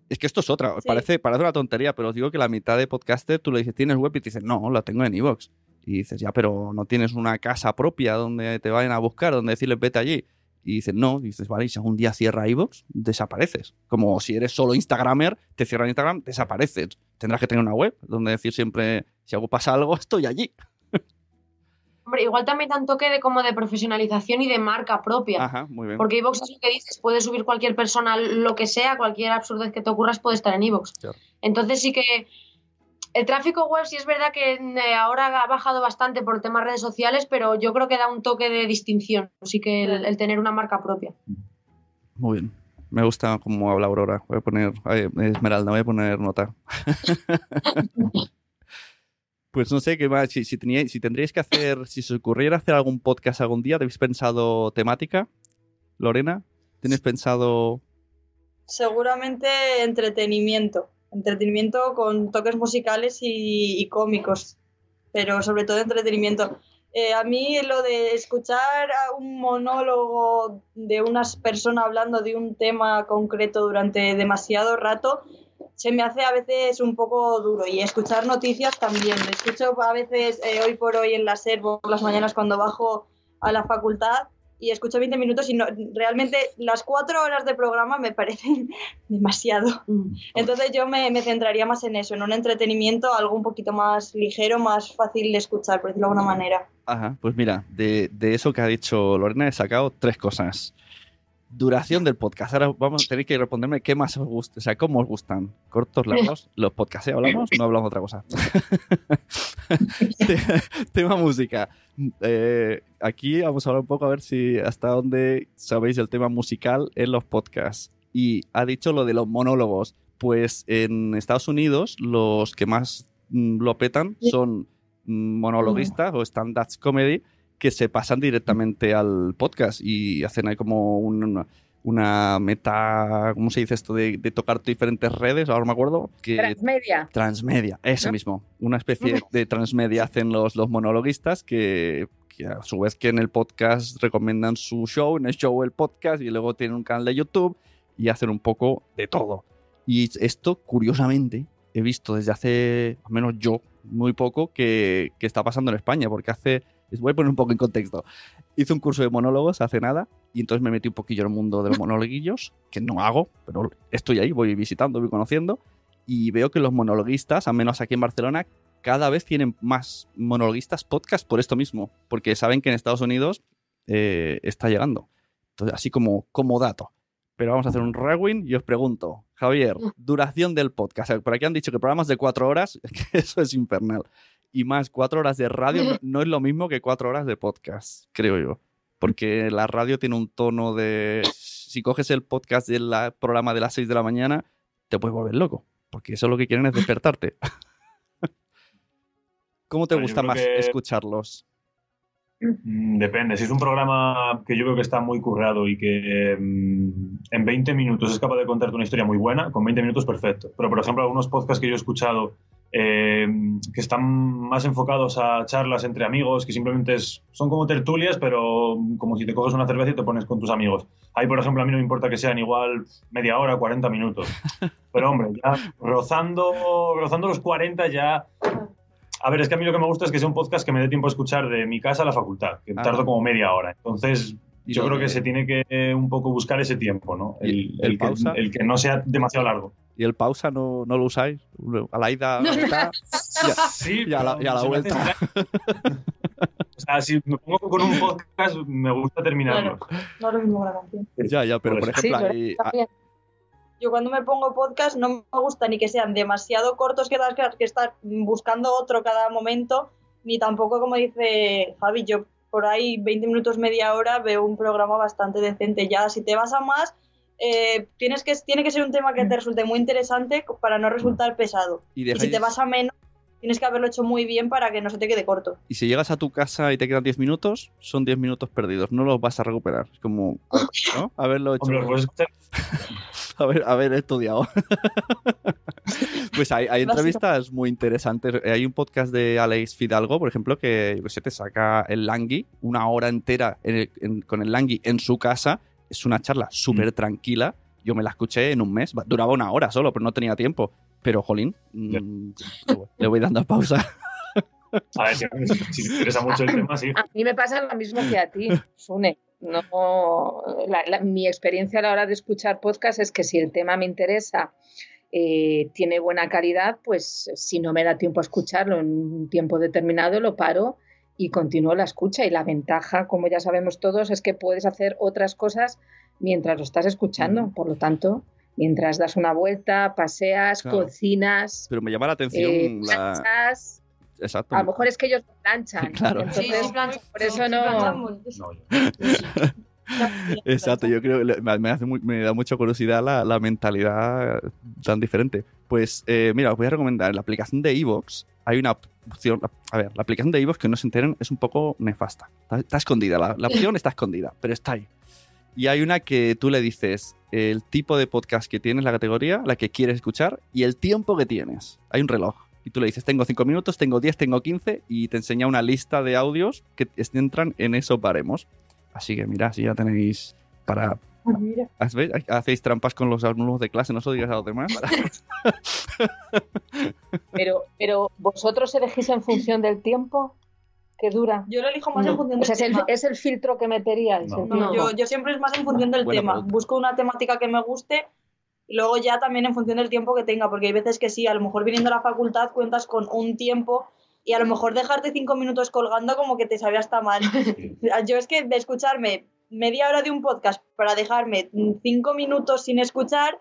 Es que esto es otra. Parece, parece una tontería, pero os digo que la mitad de podcaster tú le dices, ¿tienes web? Y te dicen, no, la tengo en Evox. Y dices, ya, pero no tienes una casa propia donde te vayan a buscar, donde decirles vete allí. Y dices, no, y dices, vale, y si algún día cierra iVoox, desapareces. Como si eres solo Instagramer, te cierran Instagram, desapareces. Tendrás que tener una web donde decir siempre, si algo pasa algo, estoy allí. Hombre, igual también dan toque de como de profesionalización y de marca propia. Ajá, muy bien. Porque iVoox es lo que dices, puede subir cualquier persona lo que sea, cualquier absurdez que te ocurras puede estar en iVoox. Entonces sí que el tráfico web sí es verdad que eh, ahora ha bajado bastante por el tema de redes sociales, pero yo creo que da un toque de distinción, así que el, tener una marca propia. Muy bien. Me gusta cómo habla Aurora. Voy a poner, Esmeralda, voy a poner nota. pues no sé qué más. Si, si, si tendríais que hacer, si se ocurriera hacer algún podcast algún día, ¿habéis pensado temática? Lorena, ¿tienes pensado? Seguramente entretenimiento entretenimiento con toques musicales y, cómicos, pero sobre todo entretenimiento. Eh, a mí lo de escuchar un monólogo de unas personas hablando de un tema concreto durante demasiado rato se me hace a veces un poco duro y escuchar noticias también. Escucho a veces eh, hoy por hoy en la SER por las mañanas cuando bajo a la facultad y escucho 20 minutos y no, realmente las cuatro horas de programa me parecen demasiado. Mm. Entonces yo me, centraría más en eso, en un entretenimiento, algo un poquito más ligero, más fácil de escuchar, por decirlo de alguna manera. Ajá, pues mira, de, de eso que ha dicho Lorena he sacado tres cosas duración del podcast. Ahora vamos a tener que responderme qué más os gusta, o sea, cómo os gustan. Cortos, largos, los podcasts. ¿Hablamos? No hablamos de otra cosa. tema música. Eh, aquí vamos a hablar un poco a ver si hasta dónde sabéis el tema musical en los podcasts. y ha dicho lo de los monólogos. Pues en Estados Unidos los que más mm, lo petan son mm, monologuistas o stand-up comedy que se pasan directamente al podcast y hacen ahí como una, una meta, ¿cómo se dice esto? De, de, tocar diferentes redes, ahora me acuerdo. Que, transmedia. Transmedia, eso mismo. Una especie de transmedia hacen los, los monologuistas que, que, a su vez que en el podcast recomiendan su show, en el show el podcast y luego tienen un canal de YouTube y hacen un poco de todo. Y esto, curiosamente, he visto desde hace, al menos yo, muy poco, que, que está pasando en España, porque hace les voy a poner un poco en contexto. Hice un curso de monólogos hace nada y entonces me metí un poquillo en el mundo de los monologuillos, que no hago, pero estoy ahí, voy visitando, voy conociendo y veo que los monologuistas, al menos aquí en Barcelona, cada vez tienen más monologuistas podcast por esto mismo, porque saben que en Estados Unidos eh, está llegando. Entonces, así como, como dato. Pero vamos a hacer un rewind y os pregunto, Javier, duración del podcast. Por aquí han dicho que programas de cuatro horas, que eso es infernal y más cuatro horas de radio no, es lo mismo que cuatro horas de podcast, creo yo. Porque la radio tiene un tono de... Si coges el podcast del programa de las seis de la mañana, te puedes volver loco. Porque eso lo que quieren es despertarte. ¿Cómo te gusta más escucharlos? Mm, depende. Si es un programa que yo veo que está muy currado y que mm, en 20 minutos es capaz de contarte una historia muy buena, con 20 minutos perfecto. Pero, por ejemplo, algunos podcasts que yo he escuchado eh, que están más enfocados a charlas entre amigos, que simplemente son como tertulias, pero como si te coges una cerveza y te pones con tus amigos. Ahí, por ejemplo, a mí no me importa que sean igual media hora, 40 minutos. Pero, hombre, ya rozando, rozando los 40 ya... A ver, es que a mí lo que me gusta es que sea un podcast que me dé tiempo a escuchar de mi casa a la facultad, que tardo como media hora. Entonces, yo creo que se tiene que un poco buscar ese tiempo, ¿no? El, el, que, el, que, no sea demasiado largo. ¿Y el pausa no, no lo usáis? A la ida, no. ya, sí, y a la, y a la vuelta. o sea, si me pongo con un podcast, me gusta terminarlo. no es lo mismo la canción. Ya, ya, pero por ejemplo... Sí, yo cuando me pongo podcast no me gusta ni que sean demasiado cortos que que estar buscando otro cada momento, ni tampoco como dice Javi, yo por ahí 20 minutos, media hora veo un programa bastante decente. Ya si te vas a más, eh, tienes que, tiene que ser un tema que te resulte muy interesante para no resultar pesado. Y, si te vas a menos, tienes que haberlo hecho muy bien para que no se te quede corto. Y si llegas a tu casa y te quedan 10 minutos, son 10 minutos perdidos, no los vas a recuperar. Es como, ¿no? Haberlo hecho. haber, haber estudiado. pues hay, hay, entrevistas muy interesantes. Hay un podcast de Alex Fidalgo, por ejemplo, que se te saca el Langui, una hora entera con el Langui en su casa. Es una charla súper mm. tranquila. Yo me la escuché en un mes. Duraba una hora solo, pero no tenía tiempo. Pero, jolín, mm, le voy dando pausa. A ver, si, si, te interesa mucho el tema, sí. A mí me pasa lo mismo que a ti, Sune. No, mi experiencia a la hora de escuchar podcast es que si el tema me interesa, eh, tiene buena calidad, pues si no me da tiempo a escucharlo en un tiempo determinado, lo paro y continúo la escucha. Y la ventaja, como ya sabemos todos, es que puedes hacer otras cosas mientras lo estás escuchando. Por lo tanto, mientras das una vuelta, paseas, cocinas. Pero me llama la atención eh, Exacto. A lo mejor es que ellos planchan. Claro. Entonces, por eso no. Exacto, yo creo que me, hace me da mucha curiosidad la, la mentalidad tan diferente. Pues eh, mira, os voy a recomendar, en la aplicación de Evox hay una opción, a ver, la aplicación de Evox que no se enteren es un poco nefasta. Está, escondida, la, la, opción está escondida, pero está ahí. Y hay una que tú le dices el tipo de podcast que tienes, la categoría, la que quieres escuchar y el tiempo que tienes. Hay un reloj y tú le dices, tengo 5 minutos, tengo 10, tengo 15 y te enseña una lista de audios que entran en esos baremos. Así que mira, si ya tenéis para... Ah, Hacéis trampas con los alumnos de clase, no os digas a los demás. pero, pero vosotros elegís en función del tiempo que dura. Yo lo elijo más en función del o sea, tema. Es el, filtro que meteríais. No. Yo, yo, siempre es más en función del tema. Busco una temática que me guste luego ya también en función del tiempo que tenga, porque hay veces que sí, a lo mejor viniendo a la facultad cuentas con un tiempo y a lo mejor dejarte cinco minutos colgando como que te sabe hasta mal. Yo es que de escucharme media hora de un podcast para dejarme cinco minutos sin escuchar,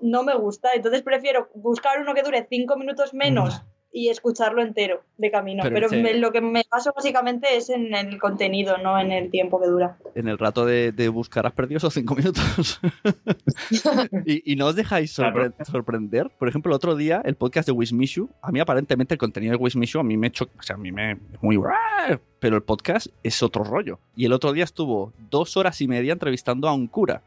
no me gusta. Entonces prefiero buscar uno que dure cinco minutos menos y escucharlo entero de camino. Pero, lo que me paso básicamente es en el contenido, no en el tiempo que dura. En el rato de, buscar has perdido esos cinco minutos. y, no os dejáis sorprender. Por ejemplo, el otro día, el podcast de Wismishu, a mí aparentemente el contenido de Wismishu a mí me hecho, o sea, a mí me muy pero el podcast es otro rollo. Y el otro día estuvo dos horas y media entrevistando a un cura.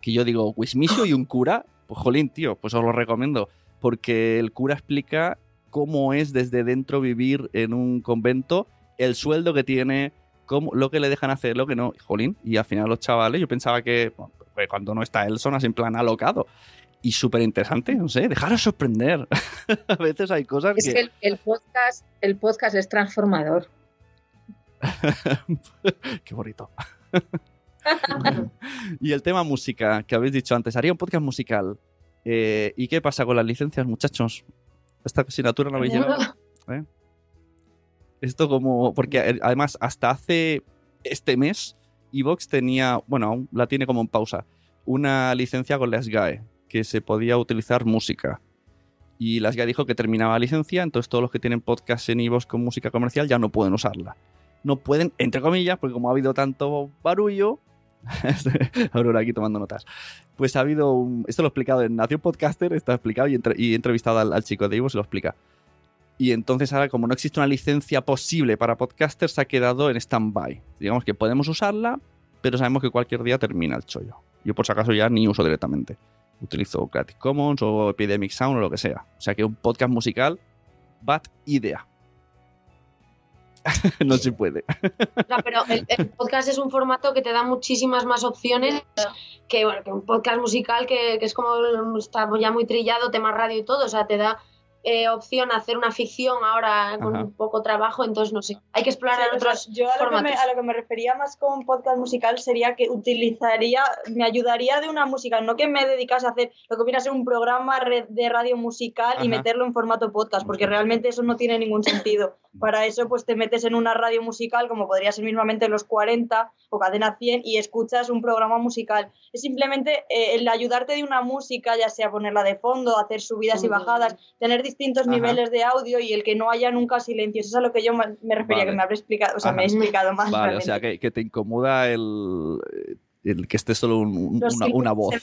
Que yo digo, Wismishu y un cura, pues jolín, tío, pues os lo recomiendo. Porque el cura explica cómo es desde dentro vivir en un convento, el sueldo que tiene, cómo, lo que le dejan hacer, lo que no. Jolín, y al final los chavales, yo pensaba que pues cuando no está él son así en plan alocado. Y súper interesante, no sé, dejaros sorprender. a veces hay cosas es que... el, podcast, el podcast es transformador. Qué bonito. y el tema música, que habéis dicho antes, haría un podcast musical. Eh, ¿Y qué pasa con las licencias, muchachos? Esta asignatura no habéis. ¿eh? Esto como. Porque además, hasta hace este mes, Evox tenía. Bueno, la tiene como en pausa. Una licencia con la SGAE, que se podía utilizar música. Y la SGAE dijo que terminaba la licencia, entonces todos los que tienen podcast en Evox con música comercial ya no pueden usarla. No pueden, entre comillas, porque como ha habido tanto barullo, Aurora aquí tomando notas. Pues ha habido. Esto lo he explicado en Nación Podcaster, está explicado y, he entrevistado al, chico de Ivo, se lo explica. Y entonces ahora, como no existe una licencia posible para podcasters, se ha quedado en stand-by. Digamos que podemos usarla, pero sabemos que cualquier día termina el chollo. Yo por si acaso ya ni uso directamente. Utilizo Creative Commons o Epidemic Sound o lo que sea. O sea que un podcast musical, bad idea. no se puede. pero el, podcast es un formato que te da muchísimas más opciones que, bueno, que un podcast musical que, que es como está ya muy trillado, tema radio y todo. O sea, te da eh, opción a hacer una ficción ahora con un poco trabajo, entonces no sé, hay que explorar otros Yo a lo, que me, a lo, que me, refería más con un podcast musical sería que utilizaría, me ayudaría de una música, no que me dedicase a hacer lo que viene a ser un programa de radio musical y meterlo en formato podcast, porque realmente eso no tiene ningún sentido. Para eso pues te metes en una radio musical, como podría ser mismamente los 40 o Cadena 100, y escuchas un programa musical. Es simplemente eh, el ayudarte de una música, ya sea ponerla de fondo, hacer subidas y bajadas, tener distintos niveles de audio y el que no haya nunca silencio. Eso es a lo que yo me refería, que me habré explicado, o sea, me he explicado más. Vale, o sea, que, te incomoda el, el, que esté solo una, voz.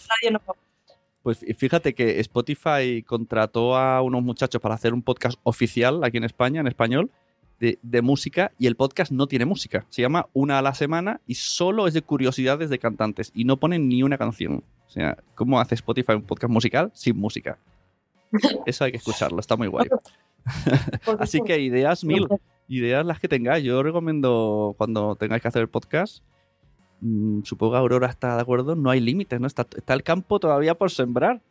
Pues fíjate que Spotify contrató a unos muchachos para hacer un podcast oficial aquí en España, en español, de, de, música, y el podcast no tiene música. Se llama Una a la semana y solo es de curiosidades de cantantes y no ponen ni una canción. O sea, ¿cómo hace Spotify un podcast musical sin música? Eso hay que escucharlo, está muy guay. Así que ideas mil, ideas las que tengáis. Yo recomiendo cuando tengáis que hacer el podcast, mm, supongo que Aurora está de acuerdo, no hay límites, ¿no? Está, está, el campo todavía por sembrar.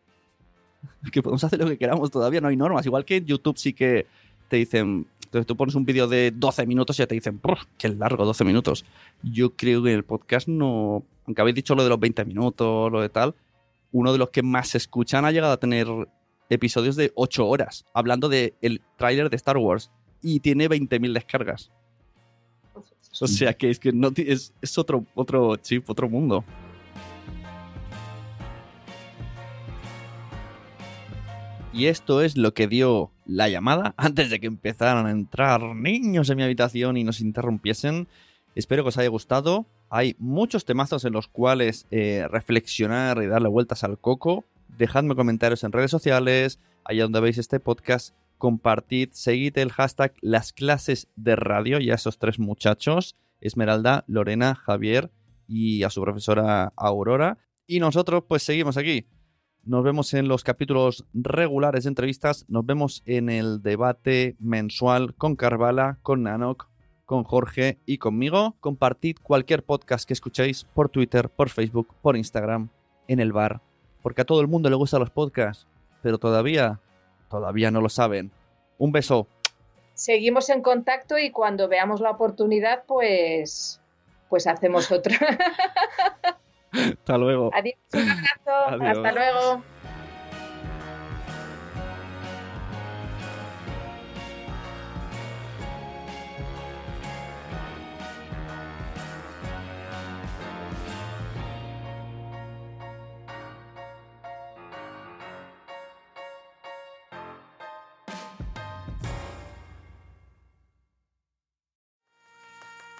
Que podemos hacer lo que queramos todavía, no hay normas. Igual que en YouTube sí que te dicen, entonces tú pones un vídeo de 12 minutos y ya te dicen, qué largo, 12 minutos. Yo creo que en el podcast no, aunque habéis dicho lo de los 20 minutos, lo de tal, uno de los que más se escuchan ha llegado a tener episodios de 8 horas, hablando del el tráiler de Star Wars, y tiene 20.000 descargas. O sea que es que no es, es otro, otro chip, otro mundo. Y esto es lo que dio la llamada antes de que empezaran a entrar niños en mi habitación y nos interrumpiesen. Espero que os haya gustado. Hay muchos temazos en los cuales eh, reflexionar y darle vueltas al coco dejadme comentarios en redes sociales, allá donde veis este podcast, compartid, seguid el hashtag las clases de radio y a esos tres muchachos, Esmeralda, Lorena, Javier y a su profesora Aurora. Y nosotros pues seguimos aquí. Nos vemos en los capítulos regulares de entrevistas, nos vemos en el debate mensual con Carvala, con Nanok, con Jorge y conmigo. Compartid cualquier podcast que escuchéis por Twitter, por Facebook, por Instagram, en el bar porque a todo el mundo le gustan los podcasts, pero todavía, todavía no lo saben. Un beso. Seguimos en contacto y cuando veamos la oportunidad, pues, pues hacemos otra. Hasta luego. Adiós, un abrazo. Hasta luego.